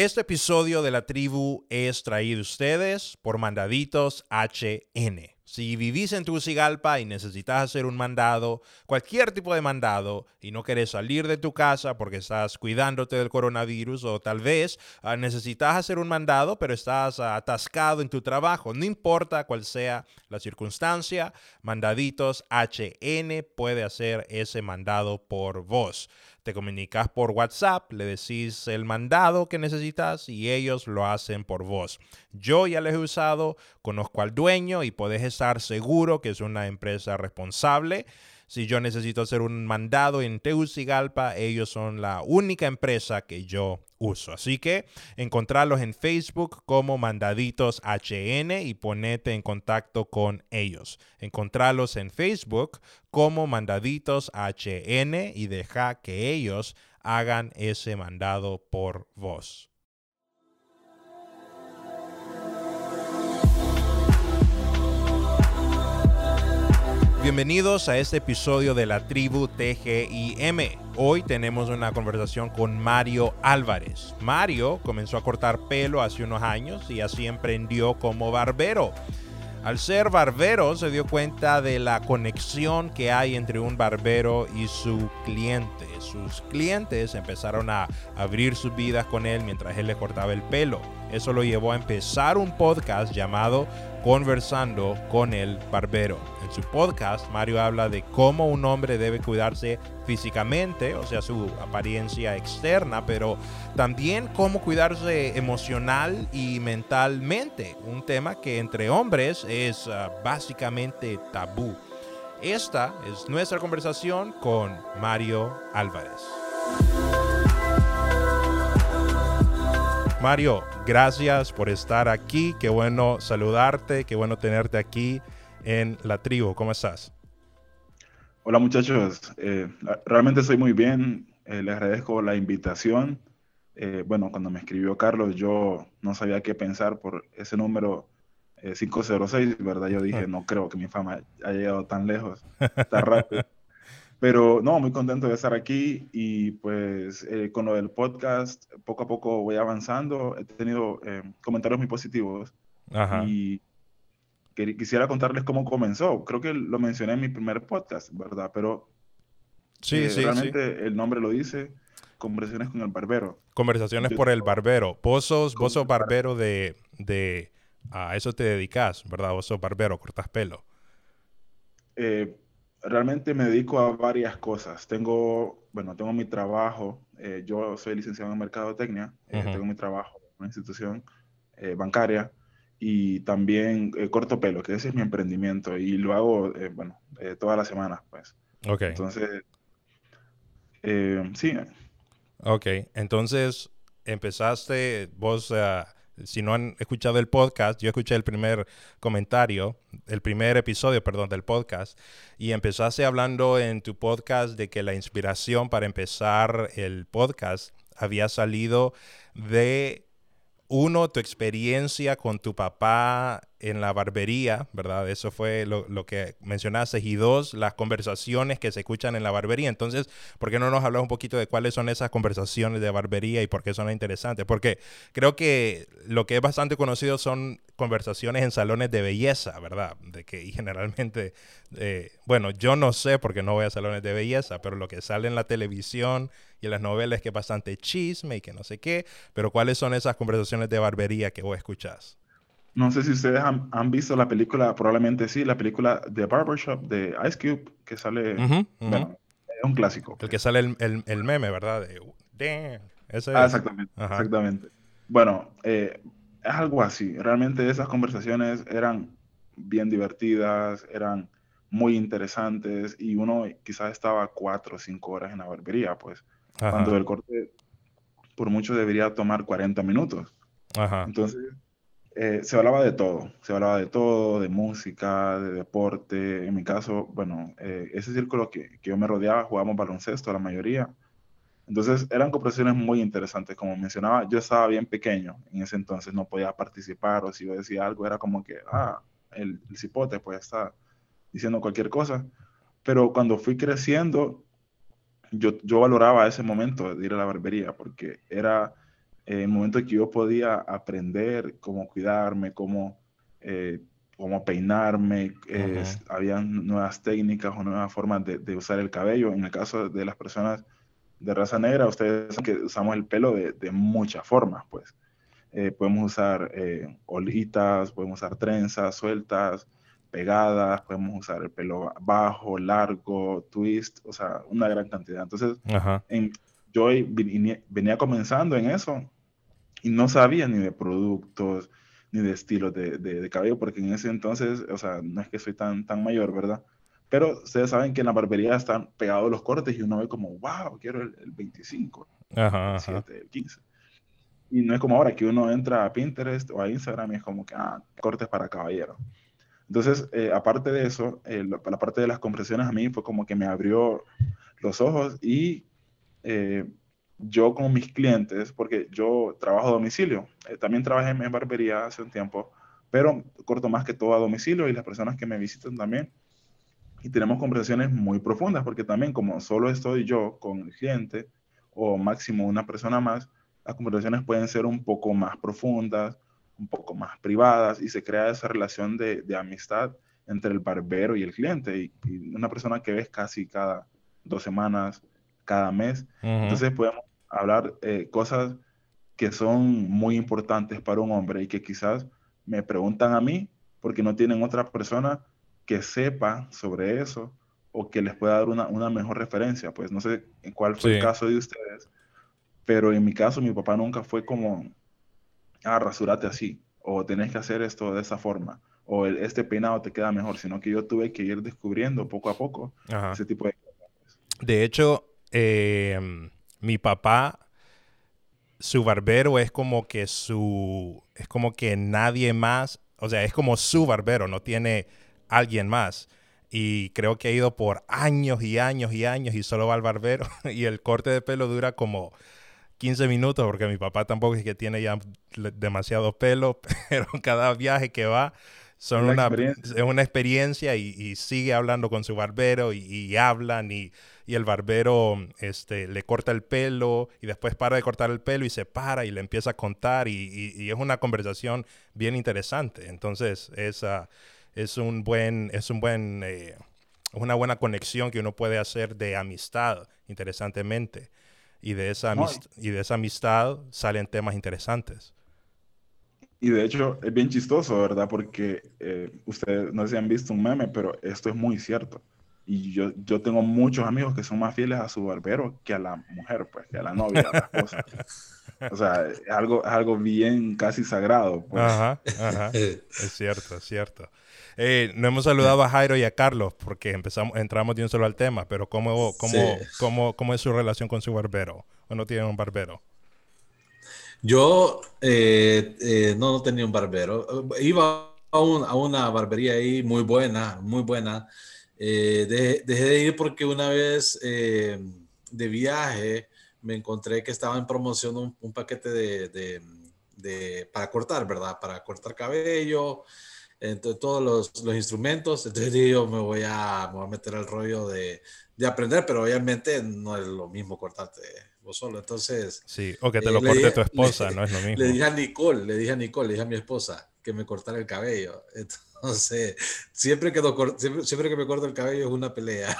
Este episodio de la tribu es traído a ustedes por Mandaditos HN. Si vivís en Tegucigalpa y necesitas hacer un mandado, cualquier tipo de mandado, y no querés salir de tu casa porque estás cuidándote del coronavirus o tal vez uh, necesitas hacer un mandado pero estás atascado en tu trabajo, no importa cuál sea la circunstancia, Mandaditos HN puede hacer ese mandado por vos. Te comunicas por WhatsApp, le decís el mandado que necesitas y ellos lo hacen por vos. Yo ya les he usado, conozco al dueño y puedes estar seguro que es una empresa responsable. Si yo necesito hacer un mandado en Tegucigalpa, ellos son la única empresa que yo uso. Así que encontrarlos en Facebook como Mandaditos HN y ponete en contacto con ellos. Encontrarlos en Facebook como Mandaditos HN y deja que ellos hagan ese mandado por vos. Bienvenidos a este episodio de la tribu TGIM. Hoy tenemos una conversación con Mario Álvarez. Mario comenzó a cortar pelo hace unos años y así emprendió como barbero. Al ser barbero se dio cuenta de la conexión que hay entre un barbero y su cliente. Sus clientes empezaron a abrir sus vidas con él mientras él le cortaba el pelo. Eso lo llevó a empezar un podcast llamado Conversando con el Barbero. En su podcast, Mario habla de cómo un hombre debe cuidarse físicamente, o sea, su apariencia externa, pero también cómo cuidarse emocional y mentalmente, un tema que entre hombres es uh, básicamente tabú. Esta es nuestra conversación con Mario Álvarez. Mario, gracias por estar aquí. Qué bueno saludarte, qué bueno tenerte aquí en la tribu. ¿Cómo estás? Hola muchachos, eh, realmente estoy muy bien. Eh, les agradezco la invitación. Eh, bueno, cuando me escribió Carlos, yo no sabía qué pensar por ese número 506, ¿verdad? Yo dije, no creo que mi fama haya llegado tan lejos, tan rápido. Pero no, muy contento de estar aquí y pues eh, con lo del podcast, poco a poco voy avanzando. He tenido eh, comentarios muy positivos Ajá. y quisiera contarles cómo comenzó. Creo que lo mencioné en mi primer podcast, ¿verdad? Pero Sí, eh, sí, sí. realmente el nombre lo dice, Conversaciones con el Barbero. Conversaciones Yo- por el barbero. Vos sos, vos sos barbero de, de a eso te dedicas, ¿verdad? Vos sos barbero, cortas pelo. Eh, realmente me dedico a varias cosas. Tengo, bueno, tengo mi trabajo. eh, yo soy licenciado en mercadotecnia. eh, tengo mi trabajo en una institución eh, bancaria y también eh, corto pelo, que ese es mi emprendimiento y lo hago, bueno, todas las semanas, pues. Ok, Entonces, eh, sí, ok. Entonces, empezaste, vos, ah, si no han escuchado el podcast, yo escuché el primer comentario, el primer episodio, perdón, del podcast, y empezaste hablando en tu podcast de que la inspiración para empezar el podcast había salido de uno, tu experiencia con tu papá en la barbería, ¿verdad? Eso fue lo, lo que mencionaste. Y dos, las conversaciones que se escuchan en la barbería. Entonces, ¿por qué no nos hablas un poquito de cuáles son esas conversaciones de barbería y por qué son interesantes? Porque creo que lo que es bastante conocido son conversaciones en salones de belleza, ¿verdad? De que y generalmente, eh, bueno, yo no sé porque no voy a salones de belleza, pero lo que sale en la televisión y en las novelas es que es bastante chisme y que no sé qué, pero ¿cuáles son esas conversaciones de barbería que vos escuchás? No sé si ustedes han, han visto la película, probablemente sí, la película The Barbershop de Ice Cube, que sale, bueno, es un clásico. El que sale el, el- el meme, ¿verdad? De, damn, ese Ah, exactamente, Ajá. exactamente. Bueno, eh, es algo así. Realmente esas conversaciones eran bien divertidas, eran muy interesantes y uno quizás estaba cuatro o cinco horas en la barbería, pues, Ajá, cuando el corte por mucho debería tomar 40 minutos. ajá, Entonces, eh, se hablaba de todo, se hablaba de todo, de música, de deporte. En mi caso, bueno, eh, ese círculo que, que yo me rodeaba, jugábamos baloncesto la mayoría. Entonces, eran conversaciones muy interesantes. Como mencionaba, yo estaba bien pequeño en ese entonces, no podía participar o si yo decía algo, era como que, ah, el, el cipote pues está diciendo cualquier cosa. Pero cuando fui creciendo, yo, yo valoraba ese momento de ir a la barbería porque era en el momento que yo podía aprender cómo cuidarme, cómo, eh, cómo peinarme, eh, había nuevas técnicas o nuevas formas de, de, usar el cabello. En el caso de las personas de raza negra, ustedes saben que usamos el pelo de, de muchas formas, pues. Eh, podemos usar olitas, podemos usar trenzas sueltas, pegadas, podemos usar el pelo bajo, largo, twist, o sea, una gran cantidad. Entonces, en, yo venía comenzando en eso y no sabía ni de productos, ni de estilos de, de, cabello, porque en ese entonces, o sea, no es que soy tan, tan mayor, ¿verdad? Pero ustedes saben que en la barbería están pegados los cortes y uno ve como, wow, quiero el, 25, el 7, el 15. Y no es como ahora que uno entra a Pinterest o a Instagram y es como que, ah, cortes para caballero. Entonces, eh, aparte de eso, eh, la, la parte de las compresiones a mí fue como que me abrió los ojos y eh, yo con mis clientes, porque yo trabajo a domicilio, eh, también trabajé en, barbería hace un tiempo, pero corto más que todo a domicilio y las personas que me visitan también. Y tenemos conversaciones muy profundas, porque también como solo estoy yo con el cliente o máximo una persona más, las conversaciones pueden ser un poco más profundas, un poco más privadas y se crea esa relación de, de amistad entre el barbero y el cliente y, y, una persona que ves casi cada dos semanas, cada mes. Entonces podemos hablar eh, cosas que son muy importantes para un hombre y que quizás me preguntan a mí porque no tienen otra persona que sepa sobre eso o que les pueda dar una, una mejor referencia. Pues no sé en cuál fue el caso de ustedes, pero en mi caso mi papá nunca fue como, ah, rasurate así, o tenés que hacer esto de esa forma, o este peinado te queda mejor, sino que yo tuve que ir descubriendo poco a poco ese tipo de cosas. De hecho, eh, mi papá, su barbero es como que su, es como que nadie más, o sea, es como su barbero, no tiene alguien más. Y creo que ha ido por años y años y años y solo va al barbero. y el corte de pelo dura como 15 minutos porque mi papá tampoco es que tiene ya demasiado pelo, pero cada viaje que va son una, es una experiencia y, sigue hablando con su barbero y, hablan y, el barbero este, le corta el pelo y después para de cortar el pelo y se para y le empieza a contar y, es una conversación bien interesante. Entonces es, es un buen, es un buen, eh, una buena conexión que uno puede hacer de amistad, interesantemente. Y de esa, y de esa amistad salen temas interesantes. Y de hecho es bien chistoso, ¿verdad? Porque eh, ustedes no sé si han visto un meme, pero esto es muy cierto. Y yo, yo tengo muchos amigos que son más fieles a su barbero que a la mujer, pues, que a la novia, a la esposa. O sea, es algo, es algo bien casi sagrado. Pues. Ajá, ajá. Es cierto, es cierto. Eh, no hemos saludado a Jairo y a Carlos porque empezamos, entramos de un solo al tema, pero ¿cómo, cómo, cómo, cómo es su relación con su barbero? ¿O no tienen un barbero? Yo eh, eh, no, tenía un barbero. Iba a, una barbería ahí muy buena, muy buena. Eh, dejé, de ir porque una vez de viaje me encontré que estaba en promoción un, paquete de, para cortar, ¿verdad? Para cortar cabello, entonces, todos los, los, instrumentos. Entonces yo me voy a, me voy a meter al rollo de, de aprender, pero obviamente no es lo mismo cortarte solo. Entonces. Sí, o que te eh, lo corte tu esposa, no es lo mismo. Le dije a Nicole, le dije a Nicole, le dije a mi esposa que me cortara el cabello. Entonces, siempre que, siempre, siempre, que me corto el cabello es una pelea.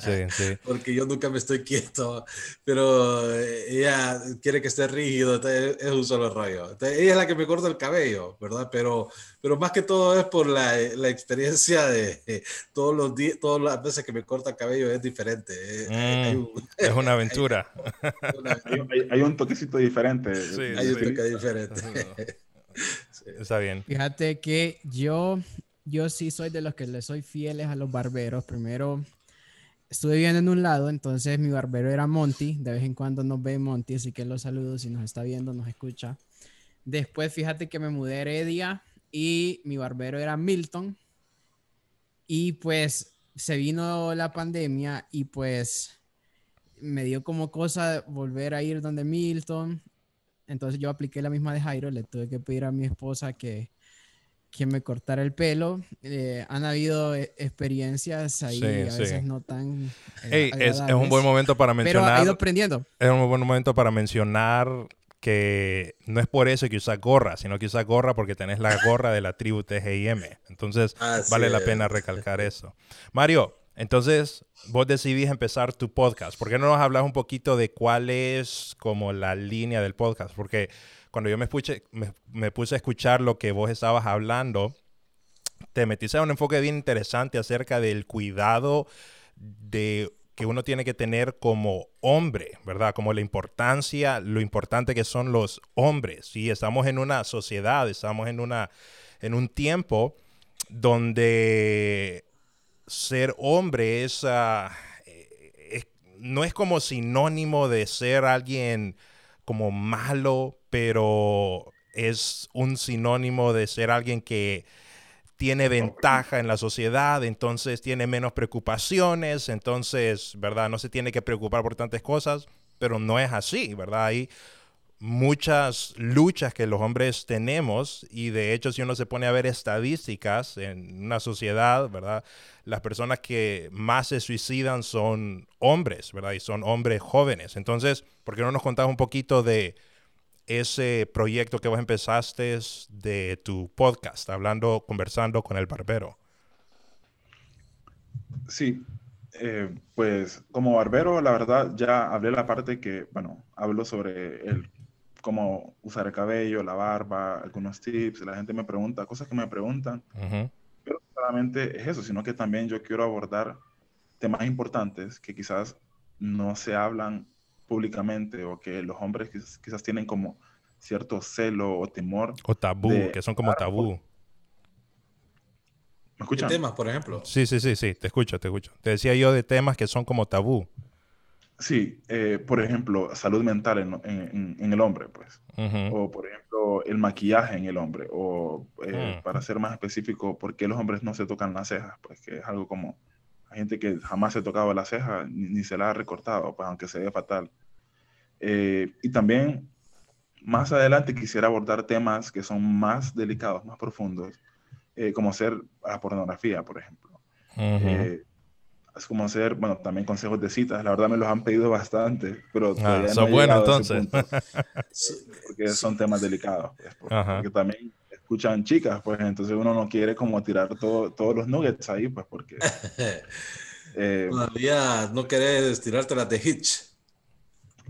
Sí, sí. Porque yo nunca me estoy quieto, pero eh, ella quiere que esté rígido, es un solo rollo. ella es la que me corta el cabello, ¿verdad? Pero, pero más que todo es por la, la experiencia de todos los días, todas las veces que me corta el cabello es diferente. Eh, mm, es una aventura. hay, un toquecito diferente. Sí, hay un toque diferente. Está bien. Fíjate que yo, yo sí soy de los que le soy fieles a los barberos. Primero, estuve viviendo en un lado, entonces mi barbero era Monty. De vez en cuando nos ve Monty, así que los saludo si nos está viendo, nos escucha. Después, fíjate que me mudé a Heredia y mi barbero era Milton. Y pues se vino la pandemia y pues me dio como cosa volver a ir donde Milton entonces yo apliqué la misma de Jairo, le tuve que pedir a mi esposa que, que me cortara el pelo. Eh, han habido eh, experiencias ahí, a veces no tan. Eh, es, un buen momento para mencionar. Pero ha ido aprendiendo. Es un buen momento para mencionar que no es por eso que usas gorra, sino que usas gorra porque tenés la gorra de la tribu TGIM. Entonces, Así vale la pena recalcar eso. Mario, entonces vos decidís empezar tu podcast. ¿Por qué no nos hablas un poquito de cuál es como la línea del podcast? Porque cuando yo me, escuché, me, me puse a escuchar lo que vos estabas hablando, te metiste en un enfoque bien interesante acerca del cuidado de que uno tiene que tener como hombre, ¿verdad? Como la importancia, lo importante que son los hombres. Y estamos en una sociedad, estamos en, una, en un tiempo donde ser hombre es, ah, eh, es- no es como sinónimo de ser alguien como malo, pero es un sinónimo de ser alguien que tiene ventaja en la sociedad, entonces tiene menos preocupaciones, entonces, ¿verdad? No se tiene que preocupar por tantas cosas, pero no es así, ¿verdad? Hay muchas luchas que los hombres tenemos y de hecho si uno se pone a ver estadísticas en una sociedad, ¿verdad? Las personas que más se suicidan son hombres, ¿verdad? Y son hombres jóvenes. Entonces, ¿por qué no nos contás un poquito de ese proyecto que vos empezaste de tu podcast, hablando, conversando con el barbero? Sí, eh, pues como barbero, la verdad, ya hablé la parte que, bueno, hablo sobre el cómo usar el cabello, la barba, algunos tips, la gente me pregunta, cosas que me preguntan, Ujú, pero no solamente es eso, sino que también yo quiero abordar temas importantes que quizás no se hablan públicamente o que los hombres quizás, quizás tienen como cierto celo o temor. O tabú, que son como tabú. ¿Me ¿Qué escuchan? temas, por ejemplo? Sí, sí, sí, sí, te escucho, te escucho. Te decía yo de temas que son como tabú. Sí, eh, por ejemplo, salud mental en, en- en el hombre, pues. O, por ejemplo, el maquillaje en el hombre. O, eh, Mm. para ser más específico, ¿por qué los hombres no se tocan las cejas? Pues que es algo como, hay gente que jamás se ha tocado la ceja ni, ni se la ha recortado, pues aunque se ve fatal. Eh, y también, más adelante quisiera abordar temas que son más delicados, más profundos, como ser la pornografía, por ejemplo. Eh, es como ser, bueno, también consejos de citas. La verdad me los han pedido bastante, pero Ah, todavía no sos he bueno llegado a ese entonces. porque son temas delicados. pues, por- Ajá. porque también escuchan chicas, pues entonces uno no quiere como tirar todo, todos los nuggets ahí, pues porque... eh, Todavía no querés tirarte la de Hitch.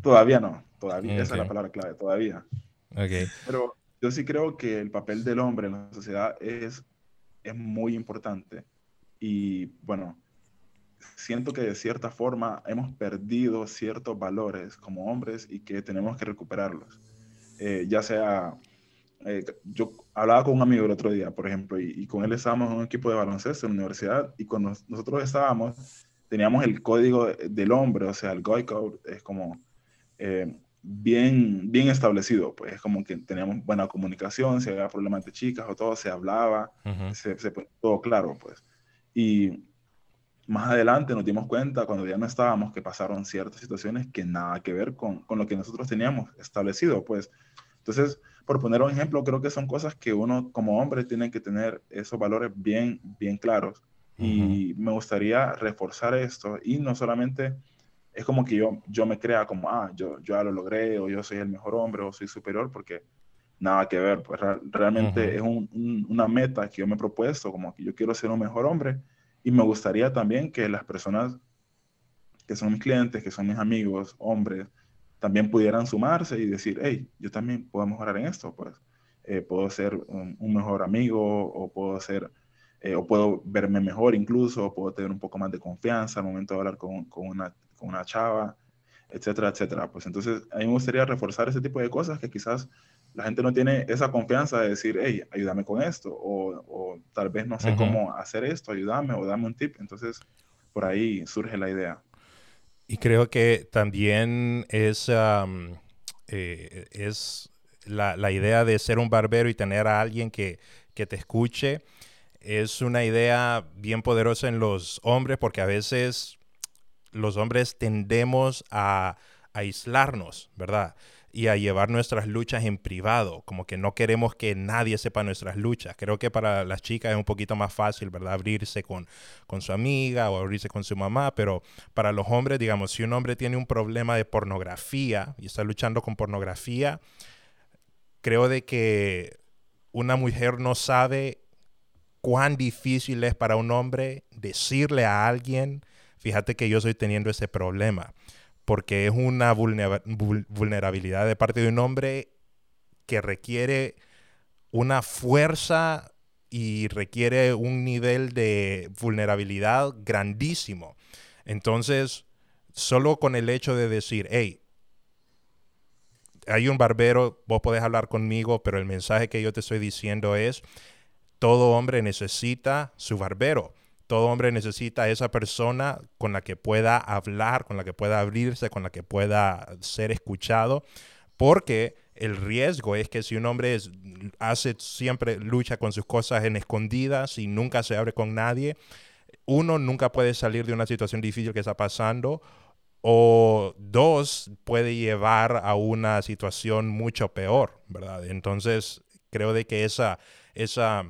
todavía no, todavía, esa es la palabra clave, todavía. Ok. Pero yo sí creo que el papel del hombre en la sociedad es, es muy importante. Y bueno, siento que de cierta forma hemos perdido ciertos valores como hombres y que tenemos que recuperarlos. Eh, ya sea, eh, yo hablaba con un amigo el otro día, por ejemplo, y, y con él estábamos en un equipo de baloncesto en la universidad y cuando nos- nosotros estábamos, teníamos el código del hombre, o sea, el Goy Code, es como... eh, bien, bien establecido, pues es como que teníamos buena comunicación, si había problemas de chicas o todo, se hablaba, Ujú. se, se ponía todo claro, pues. Y más adelante nos dimos cuenta, cuando ya no estábamos, que pasaron ciertas situaciones que nada que ver con, con lo que nosotros teníamos establecido, pues. Entonces, por poner un ejemplo, creo que son cosas que uno como hombre tiene que tener esos valores bien, bien claros. Y me gustaría reforzar esto y no solamente es como que yo, yo me crea como, ah, yo, yo ya lo logré o yo soy el mejor hombre o soy superior porque nada que ver, pues realmente Ujú. es un- un- una meta que yo me he propuesto, como que yo quiero ser un mejor hombre y me gustaría también que las personas que son mis clientes, que son mis amigos, hombres, también pudieran sumarse y decir, hey, yo también puedo mejorar en esto, pues Eh, puedo ser un, mejor amigo o puedo ser, eh, o puedo verme mejor incluso, o puedo tener un poco más de confianza al momento de hablar con, con una, con una chava, etcétera, etcétera. Pues entonces a mí me gustaría reforzar ese tipo de cosas que quizás la gente no tiene esa confianza de decir, hey, ayúdame con esto, o, o tal vez no sé cómo hacer esto, ayúdame o dame un tip. Entonces por ahí surge la idea. Y creo que también es, am, eh, es la, la idea de ser un barbero y tener a alguien que, que te escuche. Es una idea bien poderosa en los hombres porque a veces los hombres tendemos a, a aislarnos, ¿verdad? Y a llevar nuestras luchas en privado, como que no queremos que nadie sepa nuestras luchas. Creo que para las chicas es un poquito más fácil, ¿verdad? Abrirse con, con su amiga o abrirse con su mamá, pero para los hombres, digamos, si un hombre tiene un problema de pornografía y está luchando con pornografía, creo de que una mujer no sabe cuán difícil es para un hombre decirle a alguien, fíjate que yo estoy teniendo ese problema porque es una vulnerabilidad de parte de un hombre que requiere una fuerza y requiere un nivel de vulnerabilidad grandísimo. Entonces, solo con el hecho de decir, hey, hay un barbero, vos podés hablar conmigo, pero el mensaje que yo te estoy diciendo es, todo hombre necesita su barbero. Todo hombre necesita esa persona con la que pueda hablar, con la que pueda abrirse, con la que pueda ser escuchado, porque el riesgo es que si un hombre hace siempre lucha con sus cosas en escondidas y nunca se abre con nadie, uno nunca puede salir de una situación difícil que está pasando o dos puede llevar a una situación mucho peor, ¿verdad? Entonces, creo de que esa esa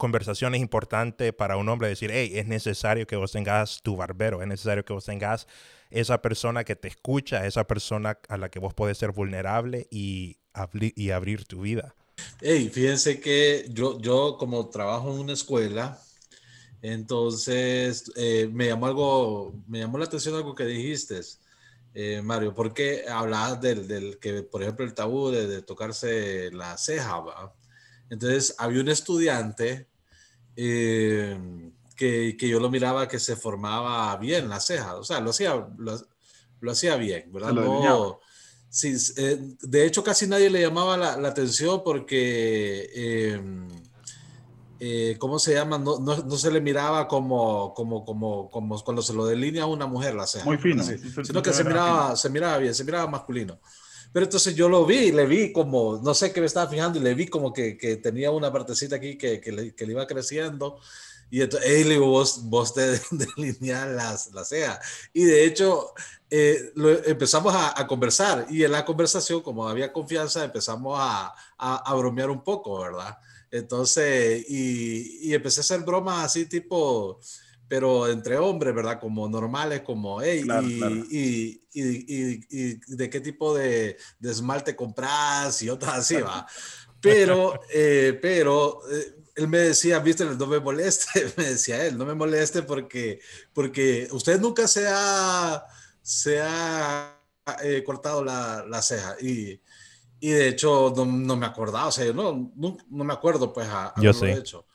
conversación es importante para un hombre decir, hey, es necesario que vos tengas tu barbero, es necesario que vos tengas esa persona que te escucha, esa persona a la que vos podés ser vulnerable y, abrir tu vida. Hey, fíjense que yo, yo como trabajo en una escuela, entonces eh, me llamó algo, me llamó la atención algo que dijiste, eh, Mario, porque hablabas del, del, que, por ejemplo, el tabú de, de tocarse la ceja, ¿va? Entonces, había un estudiante eh, que, que, yo lo miraba que se formaba bien la ceja, o sea, lo hacía, lo, hacía bien, ¿verdad? No, sí, eh, de hecho, casi nadie le llamaba la, la atención porque, em, eh, ¿cómo se llama? No, no, no, se le miraba como, como, como, como cuando se lo delinea a una mujer la ceja. Muy fino. sino que se miraba, se miraba bien, se miraba masculino. Pero entonces yo lo vi, le vi como, no sé qué me estaba fijando, y le vi como que, que tenía una partecita aquí que, que, le, que, le, iba creciendo. Y entonces, hey, le digo, vos, vos te delineas las la ceja. Y de hecho, eh, lo, empezamos a, a, conversar. Y en la conversación, como había confianza, empezamos a, a, a bromear un poco, ¿verdad? Entonces, y, y empecé a hacer bromas así tipo pero entre hombres, ¿verdad? Como normales, como, hey, claro, y, claro. Y, y, y, de qué tipo de, de, esmalte compras y otras así, va. Pero, eh, pero, eh, él me decía, viste, no me moleste, me decía él, no me moleste porque, porque usted nunca se ha, se ha eh, cortado la, la ceja y, y de hecho no, no, me acordaba, o sea, yo no, no, no me acuerdo pues a, a yo sé. hecho.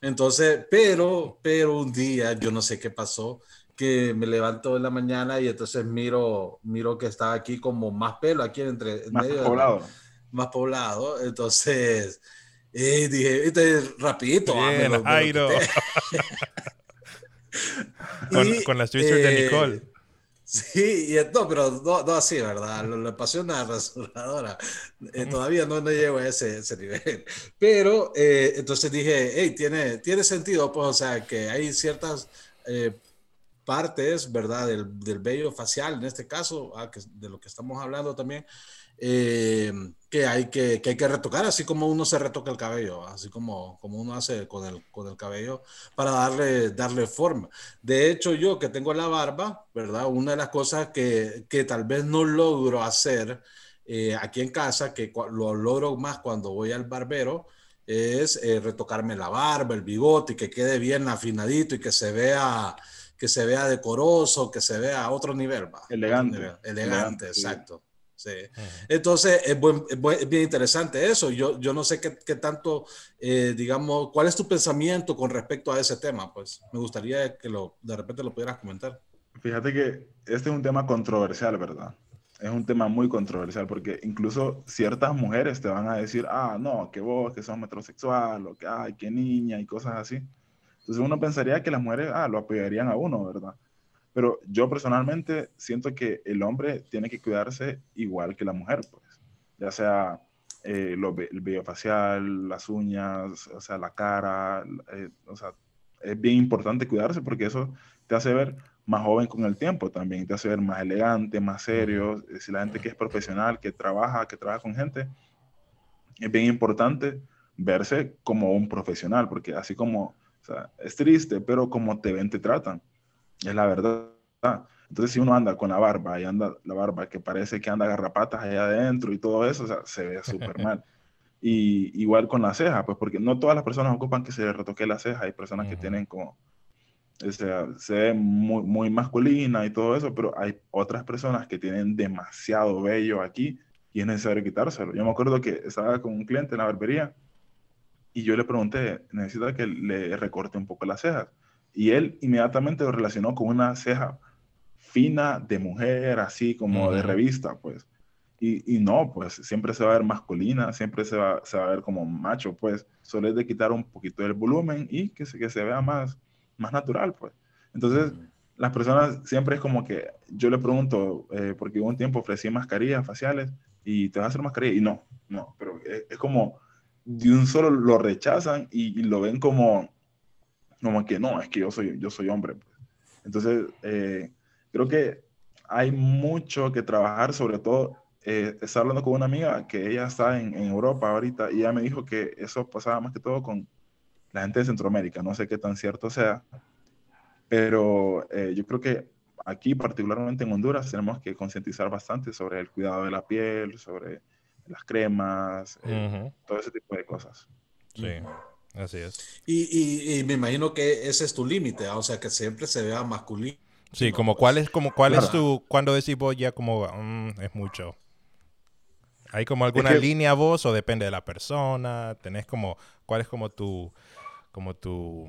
Entonces, pero, pero un día, yo no sé qué pasó, que me levanto en la mañana y entonces miro, miro que estaba aquí como más pelo, aquí entre más medio, poblado. Más poblado. Entonces, eh, dije, este rapidito. Bien, ah, me lo, me lo con, con, las tweets eh, de Nicole. Sí, y, no, pero no, no así, ¿verdad? Lo, le pasé una rasuradora. Eh, todavía no, no llego a ese, ese nivel. Pero eh, entonces dije, hey, tiene, tiene sentido, pues, o sea, que hay ciertas eh, partes, ¿verdad? Del, del vello facial, en este caso, ah, que, de lo que estamos hablando también, eh, que, hay que, que, hay que retocar, así como uno se retoca el cabello, así como, como uno hace con el, con el cabello para darle, darle forma. De hecho, yo que tengo la barba, ¿verdad? Una de las cosas que, que tal vez no logro hacer eh, aquí en casa, que lo logro más cuando voy al barbero, es eh, retocarme la barba, el bigote, y que quede bien afinadito y que se vea que se vea decoroso, que se vea a otro nivel. Va, elegante. Otro nivel. elegante. Elegante, exacto. Sí. Uh -huh. Entonces, es, buen, es, bien interesante eso. Yo, yo no sé qué, qué tanto, eh, digamos, cuál es tu pensamiento con respecto a ese tema. Pues me gustaría que lo, de repente lo pudieras comentar. Fíjate que este es un tema controversial, ¿verdad? Es un tema muy controversial porque incluso ciertas mujeres te van a decir, ah, no, que vos, que sos metrosexual, o que, ay, qué niña, y cosas así. Entonces uno pensaría que las mujeres, ah, lo apoyarían a uno, ¿verdad? Pero yo personalmente siento que el hombre tiene que cuidarse igual que la mujer, pues. Ya sea eh, lo, el vello facial, las uñas, o sea, la cara, eh, o sea, es bien importante cuidarse porque eso te hace ver más joven con el tiempo también, te hace ver más elegante, más serio. Si la gente que es profesional, que trabaja, que trabaja con gente, es bien importante verse como un profesional, porque así como, o sea, es triste, pero como te ven, te tratan. Es la verdad. Entonces, si uno anda con la barba y anda la barba que parece que anda garrapatas allá adentro y todo eso, o sea, se ve súper mal. Y igual con la ceja, pues porque no todas las personas ocupan que se retoque la ceja. Hay personas que tienen como, o sea, se ve muy, muy masculina y todo eso, pero hay otras personas que tienen demasiado vello aquí y es necesario quitárselo. Yo me acuerdo que estaba con un cliente en la barbería y yo le pregunté, necesita que le recorte un poco las cejas. Y él inmediatamente lo relacionó con una ceja fina de mujer, así como de revista, pues. Y, y, no, pues siempre se va a ver masculina, siempre se va, se va a ver como macho, pues solo es de quitar un poquito del volumen y que se, que se vea más, más natural, pues. Entonces, las personas siempre es como que yo le pregunto, eh, porque un tiempo ofrecí mascarillas faciales y te vas a hacer mascarilla y no, no, pero es, como de un solo lo rechazan y, lo ven como, como que no, es que yo soy, yo soy hombre. Pues. Entonces, eh, creo que hay mucho que trabajar, sobre todo, eh, estaba hablando con una amiga que ella está en, en, Europa ahorita y ella me dijo que eso pasaba más que todo con la gente de Centroamérica, no sé qué tan cierto sea, pero eh, yo creo que aquí, particularmente en Honduras, tenemos que concientizar bastante sobre el cuidado de la piel, sobre las cremas, eh, todo ese tipo de cosas. Sí, así es. Y, y, me imagino que ese es tu límite, o sea, que siempre se vea masculino Sí, como cuál es, como cuál es tu, cuando decís vos ya como mm, es mucho. ¿Hay como alguna línea vos o depende de la persona? ¿Tenés como, cuál es como tu, como tu,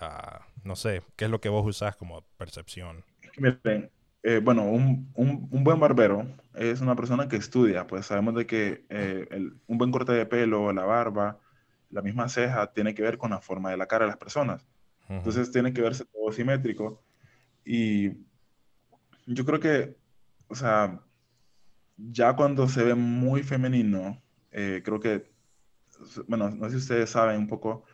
ah, no sé, qué es lo que vos usás como percepción? Miren, eh, bueno, un, un, un, buen barbero es una persona que estudia, pues sabemos de que eh, el, un buen corte de pelo, la barba, la misma ceja, tiene que ver con la forma de la cara de las personas. Entonces tiene que verse todo simétrico y yo creo que, o sea, ya cuando se ve muy femenino, eh, creo que, bueno, no sé si ustedes saben un poco,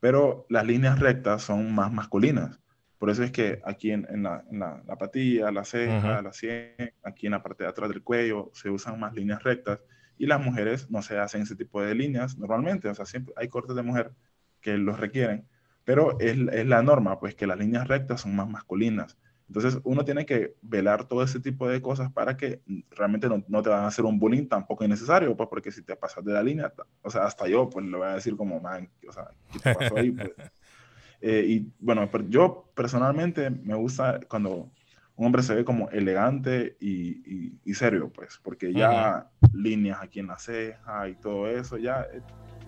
pero las líneas rectas son más masculinas. Por eso es que aquí en, en, la, en la, la, patilla, la ceja, la sien, aquí en la parte de atrás del cuello, se usan más líneas rectas y las mujeres no se hacen ese tipo de líneas normalmente. O sea, siempre hay cortes de mujer que los requieren, pero es, es, la norma, pues que las líneas rectas son más masculinas. Entonces, uno tiene que velar todo ese tipo de cosas para que realmente no, no te van a hacer un bullying tampoco innecesario, pues porque si te pasas de la línea, o sea, hasta yo, pues le voy a decir como, man, o sea, ¿qué te pasó ahí? Pues, eh, y bueno, yo personalmente me gusta cuando un hombre se ve como elegante y, y, y serio, pues, porque ya líneas aquí en la ceja y todo eso, ya eh,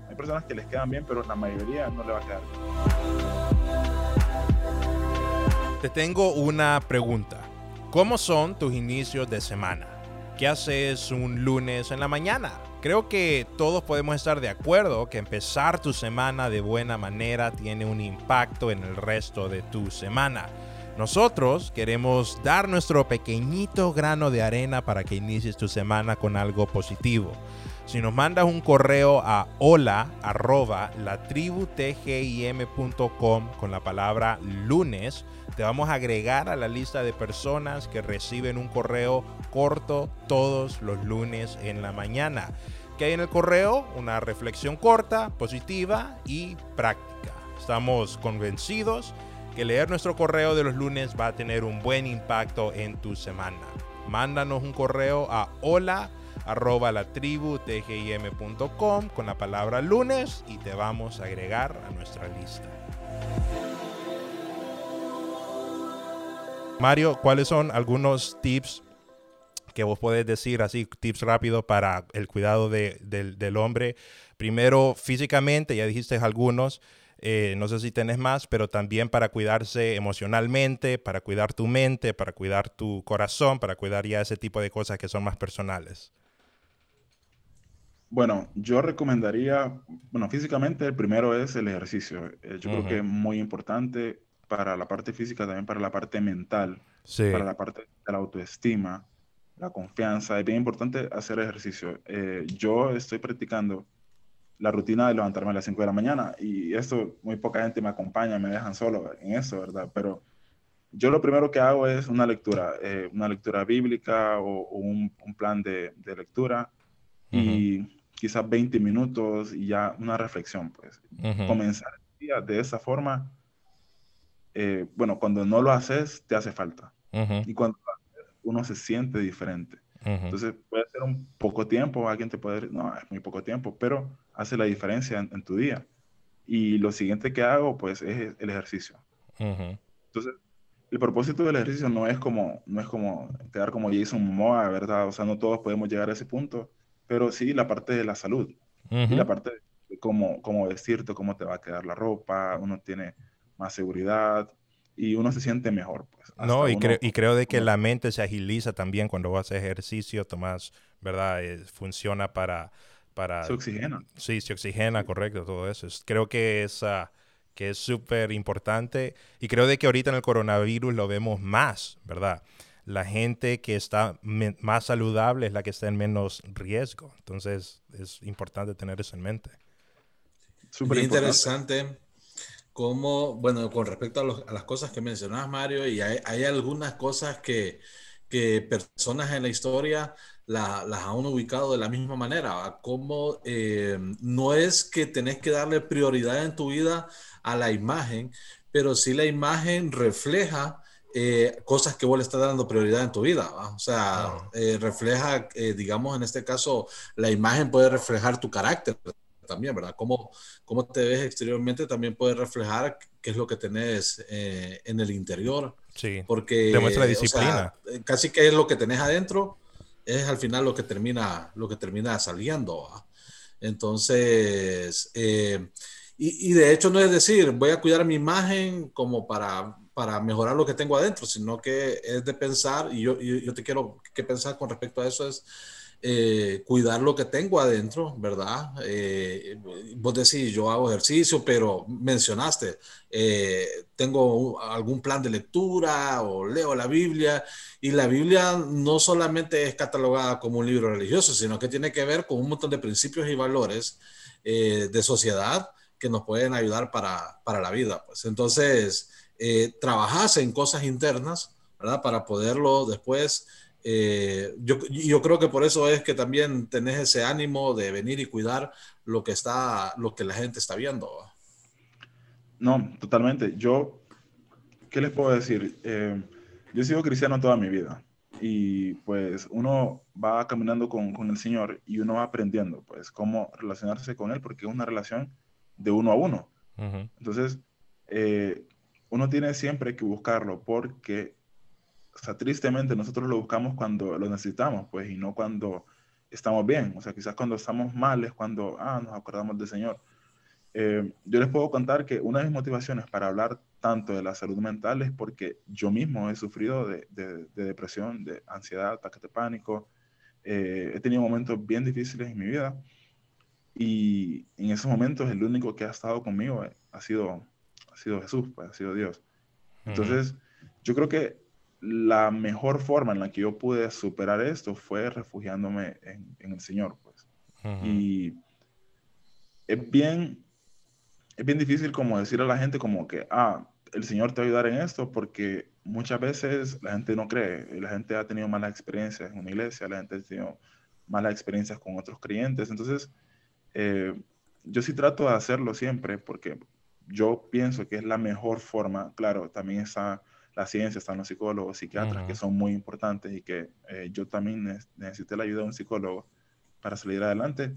hay personas que les quedan bien, pero la mayoría no le va a quedar Te tengo una pregunta. ¿Cómo son tus inicios de semana? ¿Qué haces un lunes en la mañana? Creo que todos podemos estar de acuerdo que empezar tu semana de buena manera tiene un impacto en el resto de tu semana. Nosotros queremos dar nuestro pequeñito grano de arena para que inicies tu semana con algo positivo. Si nos mandas un correo a hola arroba latributgim.com con la palabra lunes, te vamos a agregar a la lista de personas que reciben un correo corto todos los lunes en la mañana. Que hay en el correo una reflexión corta, positiva y práctica. Estamos convencidos que leer nuestro correo de los lunes va a tener un buen impacto en tu semana. Mándanos un correo a hola arroba la tribu tgim.com con la palabra lunes y te vamos a agregar a nuestra lista. Mario, ¿cuáles son algunos tips que vos podés decir así, tips rápidos para el cuidado de, del hombre? Primero, físicamente, ya dijiste algunos, eh, no sé si tenés más, pero también para cuidarse emocionalmente, para cuidar tu mente, para cuidar tu corazón, para cuidar ya ese tipo de cosas que son más personales. Bueno, yo recomendaría, bueno, físicamente el primero es el ejercicio. Eh, yo creo que es muy importante para la parte física, también para la parte mental, para la parte de la autoestima, la confianza. Es bien importante hacer ejercicio. Eh, yo estoy practicando la rutina de levantarme a las 5 de la mañana y esto muy poca gente me acompaña, me dejan solo en eso, ¿verdad? Pero yo lo primero que hago es una lectura, eh, una lectura bíblica o, un, plan de, lectura y quizás 20 minutos y ya una reflexión, pues. Comenzar el día de esa forma, eh, bueno, cuando no lo haces, te hace falta. Y cuando lo haces, uno se siente diferente. Entonces, puede ser un poco tiempo, alguien te puede decir, no, es muy poco tiempo, pero hace la diferencia en, tu día. Y lo siguiente que hago, pues, es el ejercicio. Entonces, el propósito del ejercicio no es como, no es como quedar como Jason Momoa, ¿verdad? O sea, no todos podemos llegar a ese punto, pero sí la parte de la salud y la parte de cómo, cómo vestirte, cómo te va a quedar la ropa, uno tiene más seguridad y uno se siente mejor. Pues, no, y, creo, y creo de que la mente se agiliza también cuando vas a ejercicio, Tomás, ¿verdad? Eh, funciona para, para... Se oxigena. Sí, se oxigena, correcto, todo eso. Creo que esa que es súper importante. Y creo de que ahorita en el coronavirus lo vemos más, ¿verdad? La gente que está más saludable es la que está en menos riesgo. Entonces es importante tener eso en mente. Súper interesante cómo, bueno, con respecto a, las cosas que mencionabas, Mario, y hay, algunas cosas que, que, personas en la historia las han ubicado de la misma manera, como eh, no es que tenés que darle prioridad en tu vida a la imagen, pero si la imagen refleja eh, cosas que vos le estás dando prioridad en tu vida. O sea, eh, refleja, eh, digamos, en este caso, la imagen puede reflejar tu carácter también, ¿verdad? Cómo, cómo te ves exteriormente también puede reflejar qué es lo que tenés en el interior. Sí. Porque demuestra disciplina. casi que es lo que tenés adentro, es al final lo que termina, lo que termina saliendo. Entonces, y, de hecho no es decir, voy a cuidar mi imagen como para, para mejorar lo que tengo adentro, sino que es de pensar, y yo, yo, te quiero que pensar con respecto a eso es eh, cuidar lo que tengo adentro, ¿verdad? Eh, vos decís, yo hago ejercicio, pero mencionaste, eh, tengo algún plan de lectura o leo la Biblia, y la Biblia no solamente es catalogada como un libro religioso, sino que tiene que ver con un montón de principios y valores de sociedad que nos pueden ayudar para, para la vida. Pues entonces, eh, trabajas en cosas internas, ¿verdad? Para poderlo después, eh, yo, yo creo que por eso es que también tenés ese ánimo de venir y cuidar lo que está, lo que la gente está viendo. No, totalmente. Yo, ¿qué les puedo decir? Eh, yo he sido cristiano toda mi vida y pues uno va caminando con, con, el Señor y uno va aprendiendo pues cómo relacionarse con Él porque es una relación de uno a uno. Entonces, eh, uno tiene siempre que buscarlo porque, o sea, tristemente nosotros lo buscamos cuando lo necesitamos, pues, y no cuando estamos bien. O sea, quizás cuando estamos mal es cuando, ah, nos acordamos del Señor. Eh, yo les puedo contar que una de mis motivaciones para hablar tanto de la salud mental es porque yo mismo he sufrido de, depresión, de ansiedad, ataques de pánico. Eh, he tenido momentos bien difíciles en mi vida y en esos momentos el único que ha estado conmigo ha sido, ha sido Jesús, pues, ha sido Dios. Entonces, yo creo que la mejor forma en la que yo pude superar esto fue refugiándome en, el Señor, pues. Y es bien, es bien difícil como decir a la gente como que, ah, el Señor te va a ayudar en esto, porque muchas veces la gente no cree, la gente ha tenido malas experiencias en una iglesia, la gente ha tenido malas experiencias con otros creyentes, entonces eh, yo sí trato de hacerlo siempre porque yo pienso que es la mejor forma. Claro, también está la ciencia, están los psicólogos, psiquiatras, que son muy importantes y que eh, yo también necesité la ayuda de un psicólogo para salir adelante.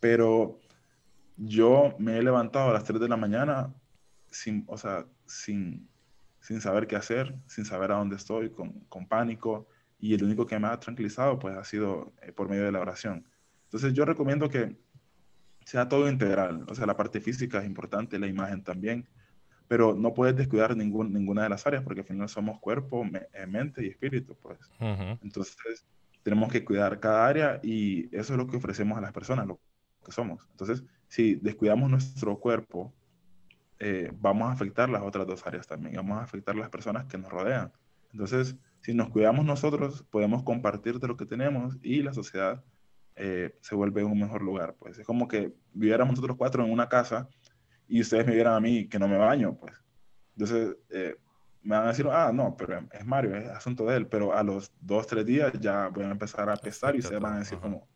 Pero yo me he levantado a las 3 de la mañana sin, o sea, sin, sin saber qué hacer, sin saber a dónde estoy, con, con pánico. Y el único que me ha tranquilizado pues ha sido eh, por medio de la oración. Entonces yo recomiendo que sea todo integral. O sea, la parte física es importante, la imagen también, pero no puedes descuidar ningún, ninguna de las áreas porque al final somos cuerpo, eh, mente y espíritu, pues. Entonces, tenemos que cuidar cada área y eso es lo que ofrecemos a las personas, lo que somos. Entonces, si descuidamos nuestro cuerpo, eh, vamos a afectar las otras dos áreas también, vamos a afectar las personas que nos rodean. Entonces, si nos cuidamos nosotros, podemos compartir de lo que tenemos y la sociedad eh, se vuelve un mejor lugar. Pues es como que viviéramos nosotros cuatro en una casa y ustedes me vieran a mí que no me baño, pues. Entonces, eh, me van a decir, ah, no, pero es Mario, es asunto de él, pero a los dos, tres días ya voy a empezar a pesar y se van a decir como,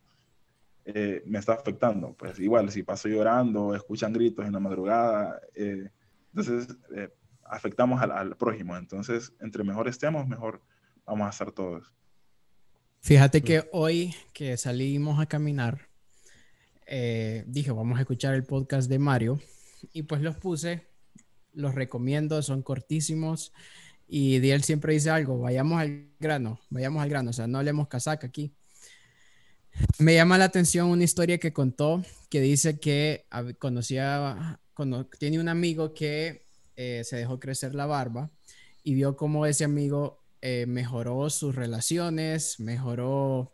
eh, me está afectando. Pues igual, si paso llorando, escuchan gritos en la madrugada, eh, entonces eh, afectamos al, al, prójimo. Entonces, entre mejor estemos, mejor vamos a estar todos. Fíjate que hoy que salimos a caminar, dije, vamos a escuchar el podcast de Mario y pues los puse los recomiendo, son cortísimos. Y Diel siempre dice algo, vayamos al grano, vayamos al grano, o sea, no hablemos casaca aquí. Me llama la atención una historia que contó que dice que conocía, tiene un amigo que eh, se dejó crecer la barba y vio cómo ese amigo eh, mejoró sus relaciones, mejoró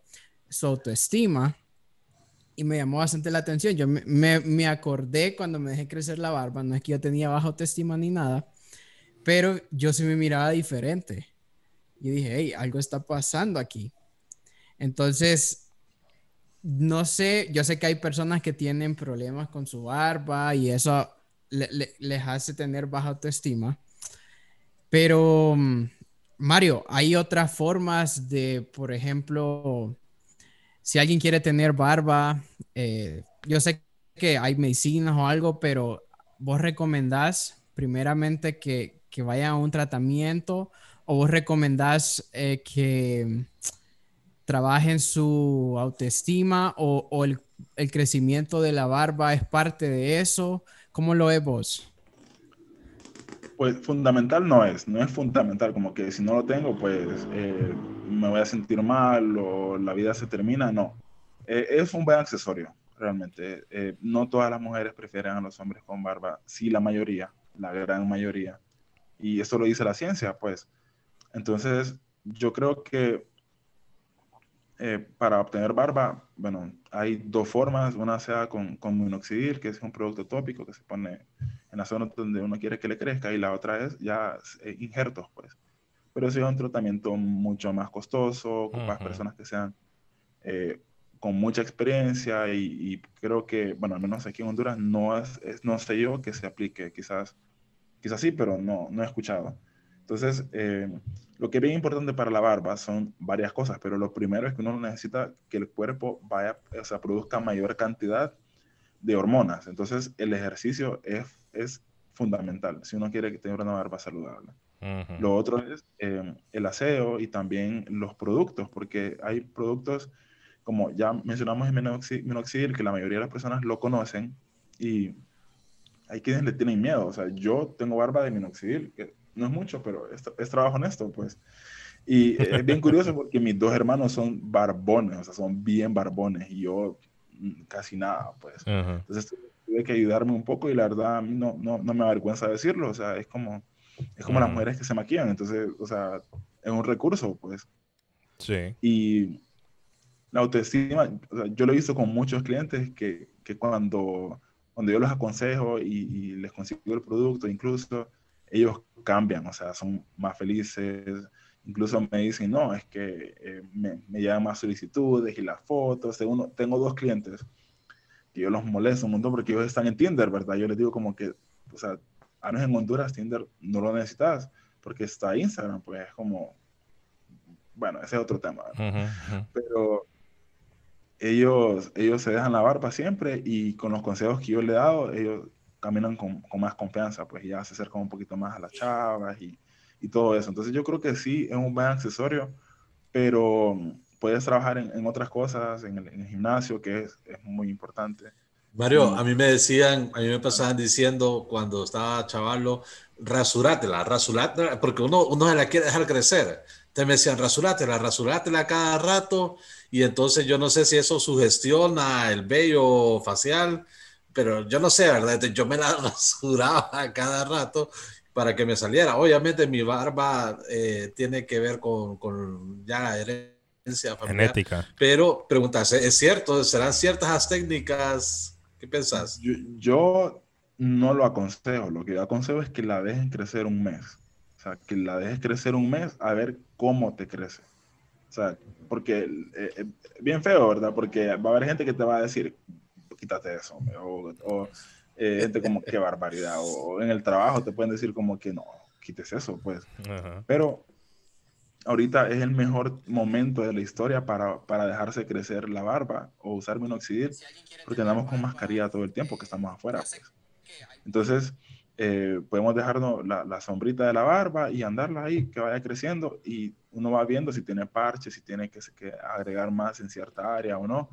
su autoestima y me llamó bastante la atención. Yo me, me, acordé cuando me dejé crecer la barba, no es que yo tenía baja autoestima ni nada, pero yo sí me miraba diferente. Y dije, hey, algo está pasando aquí. Entonces, no sé, yo sé que hay personas que tienen problemas con su barba y eso les hace tener baja autoestima. Pero, mm, Mario, hay otras formas de, por ejemplo, si alguien quiere tener barba, eh, yo sé que hay medicinas o algo, pero vos recomendás primeramente que, que vayan a un tratamiento o vos recomendás eh, que trabajen su autoestima o, el, el, crecimiento de la barba es parte de eso? ¿Cómo lo ves vos? Pues fundamental no es, no es fundamental, como que si no lo tengo, pues eh, me voy a sentir mal o la vida se termina, no. Eh, es un buen accesorio, realmente. Eh, no todas las mujeres prefieren a los hombres con barba, sí la mayoría, la gran mayoría. Y eso lo dice la ciencia, pues. Entonces, yo creo que eh, para obtener barba, bueno, hay dos formas. Una sea con, con minoxidil, que es un producto tópico que se pone en la zona donde uno quiere que le crezca, y la otra es ya eh, injertos, pues. Pero es un tratamiento mucho más costoso, con uh personas que sean eh, con mucha experiencia y, creo que, bueno, al menos aquí en Honduras no, es, no sé yo que se aplique, quizás, quizás sí, pero no, no he escuchado. Entonces, eh, lo que es bien importante para la barba son varias cosas, pero lo primero es que uno necesita que el cuerpo vaya, o sea, produzca mayor cantidad de hormonas. Entonces, el ejercicio es, es fundamental si uno quiere tener una barba saludable. Lo otro es eh, el aseo y también los productos, porque hay productos, como ya mencionamos en minoxidil, que la mayoría de las personas lo conocen y hay quienes le tienen miedo. O sea, yo tengo barba de minoxidil, que no es mucho, pero es, es trabajo honesto, pues. Y es bien curioso porque mis dos hermanos son barbones, o sea, son bien barbones y yo mm, casi nada, pues. Entonces tuve que ayudarme un poco y la verdad a mí no, no, no me avergüenza decirlo, o sea, es como, es como las mujeres que se maquillan, entonces, o sea, es un recurso, pues. Sí. Y la autoestima, o sea, yo lo he visto con muchos clientes que, que cuando, cuando yo los aconsejo y, y les consigo el producto, incluso ellos cambian, o sea, son más felices. Incluso me dicen, no, es que eh, me, me, llegan más solicitudes y las fotos. Tengo, tengo dos clientes que yo los molesto un montón porque ellos están en Tinder, ¿verdad? Yo les digo como que, o sea, a en Honduras Tinder no lo necesitas porque está Instagram, pues es como, bueno, ese es otro tema. Pero ellos, ellos se dejan la barba siempre y con los consejos que yo le he dado, ellos caminan con, con, más confianza, pues ya se acercan un poquito más a las chavas y, y, todo eso. Entonces yo creo que sí es un buen accesorio, pero puedes trabajar en, en otras cosas, en el, en el, gimnasio, que es, es muy importante. Mario, a mí me decían, a mí me pasaban diciendo cuando estaba chavalo, rasurátela, rasurátela, porque uno, uno se la quiere dejar crecer. Te me decían, rasurátela, rasurátela cada rato, y entonces yo no sé si eso sugestiona el vello facial, pero yo no sé, ¿verdad? Yo me la rasuraba cada rato para que me saliera. Obviamente mi barba eh, tiene que ver con, con ya la herencia familiar. Genética. Pero preguntarse, ¿es cierto? ¿Serán ciertas las técnicas? ¿Qué pensás? Yo, yo, no lo aconsejo. Lo que yo aconsejo es que la dejen crecer un mes. O sea, que la dejes crecer un mes a ver cómo te crece. O sea, porque eh, eh, bien feo, ¿verdad? Porque va a haber gente que te va a decir, quítate eso, o, o eh, gente como, qué barbaridad, o en el trabajo te pueden decir como que no, quites eso, pues. Pero ahorita es el mejor momento de la historia para, para dejarse crecer la barba o usar minoxidil, porque andamos con mascarilla todo el tiempo que estamos afuera. Pues. Entonces, eh, podemos dejarnos la, la, sombrita de la barba y andarla ahí, que vaya creciendo y uno va viendo si tiene parche, si tiene que, que agregar más en cierta área o no.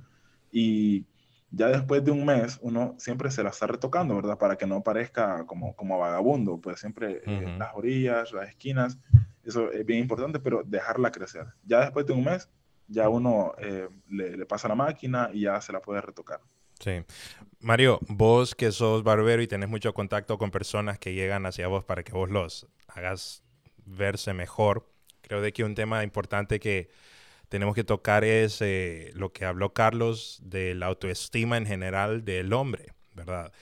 Y ya después de un mes, uno siempre se la está retocando, ¿verdad? Para que no parezca como, como vagabundo, pues siempre eh, las orillas, las esquinas, eso es bien importante, pero dejarla crecer. Ya después de un mes, ya uno eh, le, pasa la máquina y ya se la puede retocar. Sí. Mario, vos que sos barbero y tenés mucho contacto con personas que llegan hacia vos para que vos los hagas verse mejor, creo de que un tema importante que tenemos que tocar es eh, lo que habló Carlos de la autoestima en general del hombre, ¿verdad?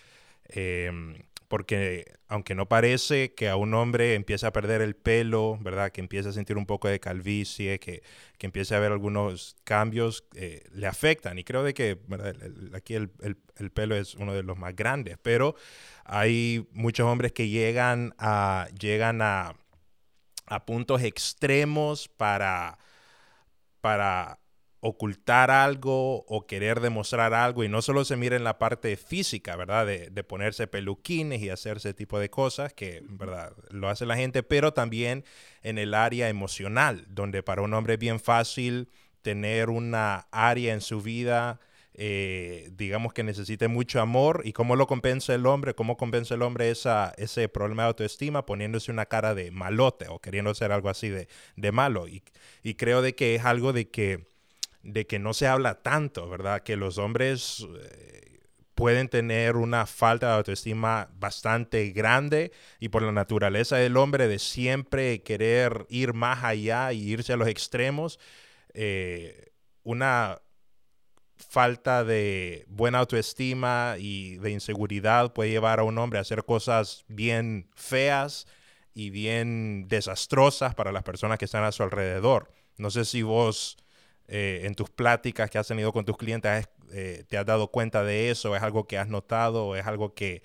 Em, porque aunque no parece que a un hombre empiece a perder el pelo, ¿verdad? Que empiece a sentir un poco de calvicie, que, que empiece a ver algunos cambios, eh, le afectan. Y creo de que aquí el, el, pelo es uno de los más grandes, pero hay muchos hombres que llegan a, llegan a, a puntos extremos para para ocultar algo o querer demostrar algo y no solo se mira en la parte física, ¿verdad? De, ponerse peluquines y hacer ese tipo de cosas que, ¿verdad? Lo hace la gente, pero también en el área emocional, donde para un hombre es bien fácil tener una área en su vida eh, digamos que necesite mucho amor y cómo lo compensa el hombre, cómo compensa el hombre esa, ese problema de autoestima poniéndose una cara de malote o queriendo ser algo así de, de malo. Y, y, creo de que es algo de que, de que no se habla tanto, ¿verdad? Que los hombres... Eh, pueden tener una falta de autoestima bastante grande y por la naturaleza del hombre de siempre querer ir más allá y irse a los extremos, eh, una falta de buena autoestima y de inseguridad puede llevar a un hombre a hacer cosas bien feas y bien desastrosas para las personas que están a su alrededor. No sé si vos eh, en tus pláticas que has tenido con tus clientes eh, te has dado cuenta de eso, es algo que has notado, es algo que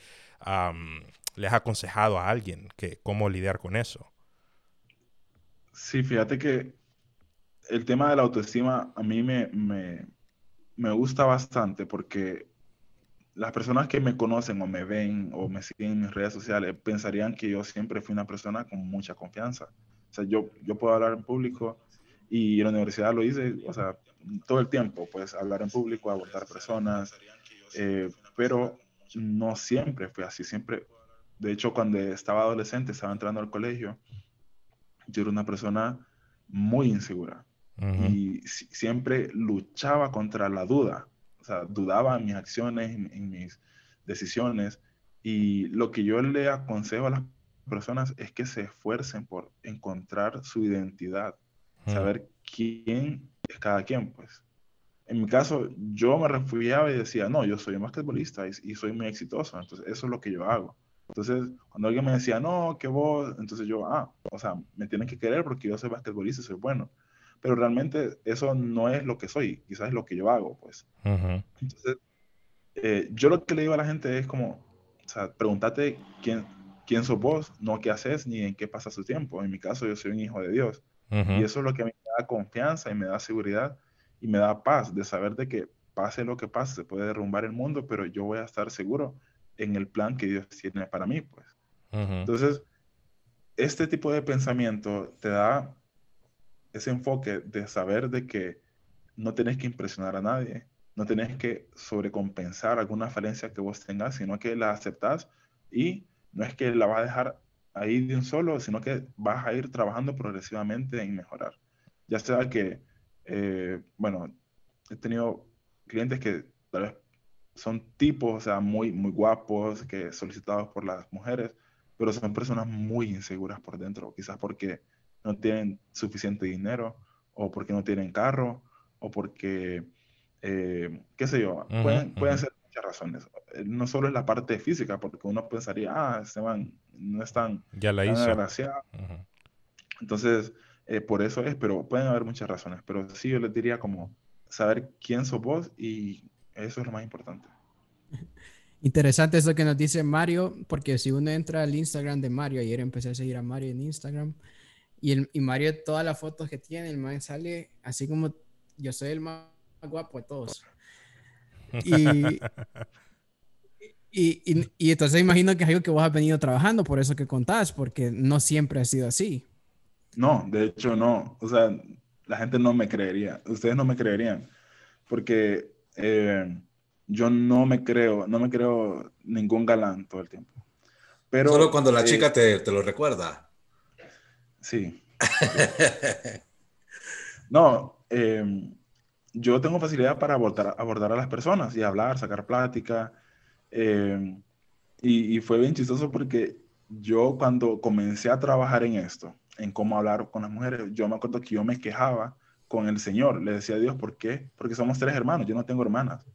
le has aconsejado a alguien, que cómo lidiar con eso. Sí, fíjate que el tema de la autoestima a mí me, me gusta bastante porque las personas que me conocen o me ven o me siguen en mis redes sociales pensarían que yo siempre fui una persona con mucha confianza. O sea, yo, yo puedo hablar en público y en la universidad lo hice, o sea, todo el tiempo, pues hablar en público, abordar personas, eh, pero no siempre fue así, siempre, de hecho, cuando estaba adolescente, estaba entrando al colegio, yo era una persona muy insegura, y siempre luchaba contra la duda, o sea, dudaba en mis acciones, en, mis decisiones, y lo que yo le aconsejo a las personas es que se esfuercen por encontrar su identidad, saber quién es cada quien, pues. En mi caso, yo me refugiaba y decía, no, yo soy un basquetbolista y, y, soy muy exitoso, entonces eso es lo que yo hago. Entonces, cuando alguien me decía, no, que vos, entonces yo, ah, o sea, me tienen que querer porque yo soy basquetbolista y soy bueno pero realmente eso no es lo que soy, quizás es lo que yo hago, pues. Entonces, eh, yo lo que le digo a la gente es como, o sea, pregúntate quién, quién sos vos, no qué haces ni en qué pasa su tiempo. En mi caso, yo soy un hijo de Dios. Y eso es lo que a mí me da confianza y me da seguridad y me da paz de saber de que pase lo que pase, se puede derrumbar el mundo, pero yo voy a estar seguro en el plan que Dios tiene para mí, pues. Entonces, este tipo de pensamiento te da ese enfoque de saber de que no tenés que impresionar a nadie, no tenés que sobrecompensar alguna falencia que vos tengas, sino que la aceptás y no es que la vas a dejar ahí de un solo, sino que vas a ir trabajando progresivamente en mejorar. Ya sea que, eh, bueno, he tenido clientes que tal vez son tipos, o sea, muy, muy guapos, que solicitados por las mujeres, pero son personas muy inseguras por dentro, quizás porque no tienen suficiente dinero, o porque no tienen carro, o porque, eh, qué sé yo, pueden, pueden ser muchas razones. Eh, no solo es la parte física, porque uno pensaría, ah, este man no es tan, ya la hizo. Entonces, eh, por eso es, pero pueden haber muchas razones. Pero sí, yo les diría como saber quién sos vos y eso es lo más importante. Interesante eso que nos dice Mario, porque si uno entra al Instagram de Mario, ayer empecé a seguir a Mario en Instagram, y, el, y Mario, todas las fotos que tiene, el man sale así como yo soy el más guapo de todos. Y, y, y, entonces imagino que es algo que vos has venido trabajando, por eso que contás, porque no siempre ha sido así. No, de hecho no. O sea, la gente no me creería. Ustedes no me creerían. Porque eh, yo no me creo, no me creo ningún galán todo el tiempo. Pero, Solo cuando la eh, chica te, te, lo recuerda. Sí. no, eh, yo tengo facilidad para abordar, abordar a las personas y hablar, sacar plática. Eh, y, y, fue bien chistoso porque yo cuando comencé a trabajar en esto, en cómo hablar con las mujeres, yo me acuerdo que yo me quejaba con el Señor. Le decía a Dios, ¿por qué? Porque somos tres hermanos, yo no tengo hermanas.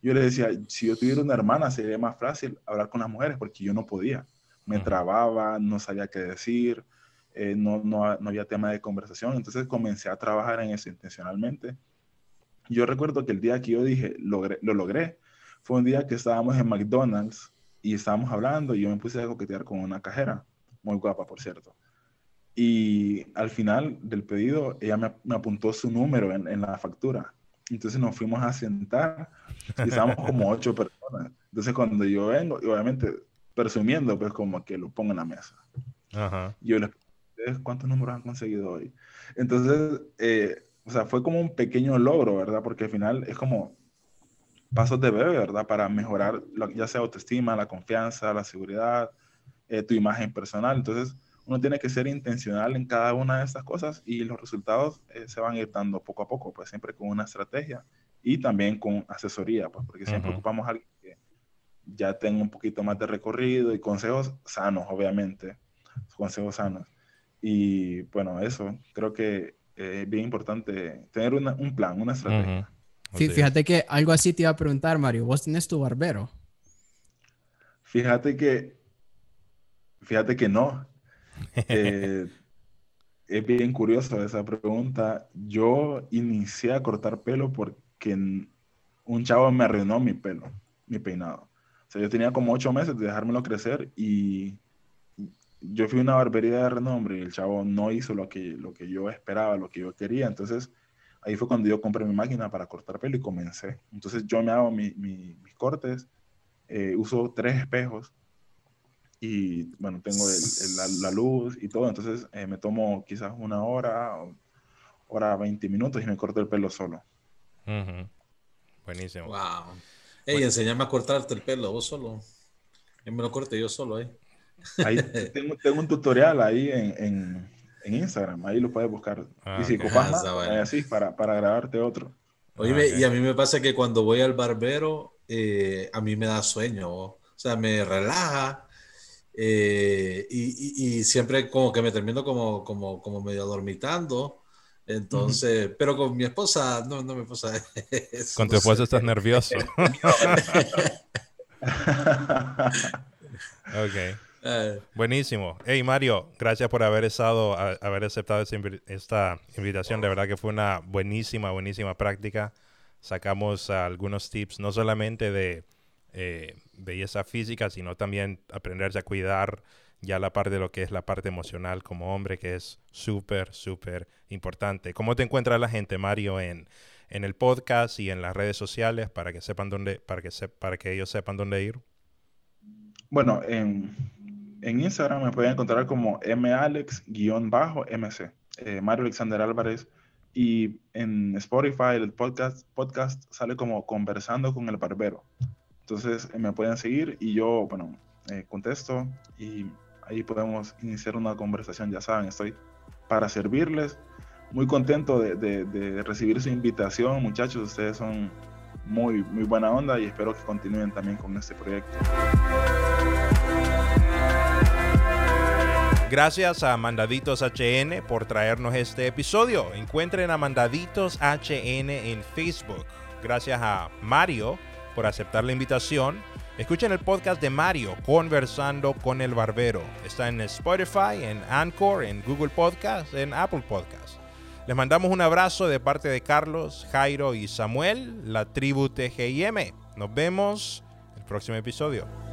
Yo le decía, si yo tuviera una hermana sería más fácil hablar con las mujeres porque yo no podía. Me trababa, no sabía qué decir, eh, no, no, no había tema de conversación. Entonces comencé a trabajar en eso intencionalmente yo recuerdo que el día que yo dije, logré, lo logré, fue un día que estábamos en McDonald's y estábamos hablando y yo me puse a coquetear con una cajera, muy guapa, por cierto. Y al final del pedido, ella me, me apuntó su número en, en, la factura. Entonces nos fuimos a sentar y estábamos como ocho personas. Entonces cuando yo vengo, obviamente presumiendo, pues como que lo pongo en la mesa. Ajá. Yo les ¿cuántos números han conseguido hoy? Entonces, eh, o sea, fue como un pequeño logro, ¿verdad? Porque al final es como pasos de bebé, ¿verdad? Para mejorar ya sea autoestima, la confianza, la seguridad, eh, tu imagen personal. Entonces, uno tiene que ser intencional en cada una de estas cosas y los resultados eh, se van a ir dando poco a poco, pues siempre con una estrategia y también con asesoría, pues porque siempre ocupamos a alguien que ya tenga un poquito más de recorrido y consejos sanos, obviamente, consejos sanos. Y bueno, eso, creo que es bien importante tener un plan, una estrategia. Fíjate que algo así te iba a preguntar, Mario. ¿Vos tienes tu barbero? Fíjate que, fíjate que no. Eh, es bien curioso esa pregunta. Yo inicié a cortar pelo porque un chavo me arruinó mi pelo, mi peinado. O sea, yo tenía como ocho meses de dejármelo crecer y yo fui a una barbería de renombre y el chavo no hizo lo que, lo que yo esperaba, lo que yo quería. Entonces, ahí fue cuando yo compré mi máquina para cortar pelo y comencé. Entonces, yo me hago mis cortes, eh, uso tres espejos y, bueno, tengo la, luz y todo. Entonces, eh, me tomo quizás una hora, hora 20 minutos y me corto el pelo solo. Buenísimo. Wow. Ey, enséñame a cortarte el pelo vos solo. Yo me lo corte yo solo, ¿eh? Ahí tengo, tengo, un tutorial ahí en, en, en, Instagram, ahí lo puedes buscar. Ah, y si ocupas ah, así para, para grabarte otro. Oye, ah, y a mí me pasa que cuando voy al barbero, eh, a mí me da sueño, o sea, me relaja. Eh, y, y, siempre como que me termino como, como, como medio dormitando. Entonces, pero con mi esposa, no, no mi esposa. con tu esposa estás nervioso. ok. Eh. Buenísimo. Hey Mario, gracias por haber estado, haber aceptado esta invitación. De verdad que fue una buenísima, buenísima práctica. Sacamos algunos tips, no solamente de eh, belleza física, sino también aprenderse a cuidar ya la parte de lo que es la parte emocional como hombre, que es súper, súper importante. ¿Cómo te encuentra la gente, Mario, en, en el podcast y en las redes sociales para que sepan dónde, para que para que ellos sepan dónde ir? Bueno, en en Instagram me pueden encontrar como malex-mc, eh, Mario Alexander Álvarez. Y en Spotify, el podcast, podcast sale como Conversando con el Barbero. Entonces eh, me pueden seguir y yo, bueno, eh, contesto y ahí podemos iniciar una conversación. Ya saben, estoy para servirles. Muy contento de, de recibir su invitación, muchachos. Ustedes son muy, muy buena onda y espero que continúen también con este proyecto. Gracias a Mandaditos HN por traernos este episodio. Encuentren a Mandaditos HN en Facebook. Gracias a Mario por aceptar la invitación. Escuchen el podcast de Mario, Conversando con el Barbero. Está en Spotify, en Anchor, en Google Podcast, en Apple Podcast. Les mandamos un abrazo de parte de Carlos, Jairo y Samuel, la tribu TGIM. Nos vemos próximo episodio.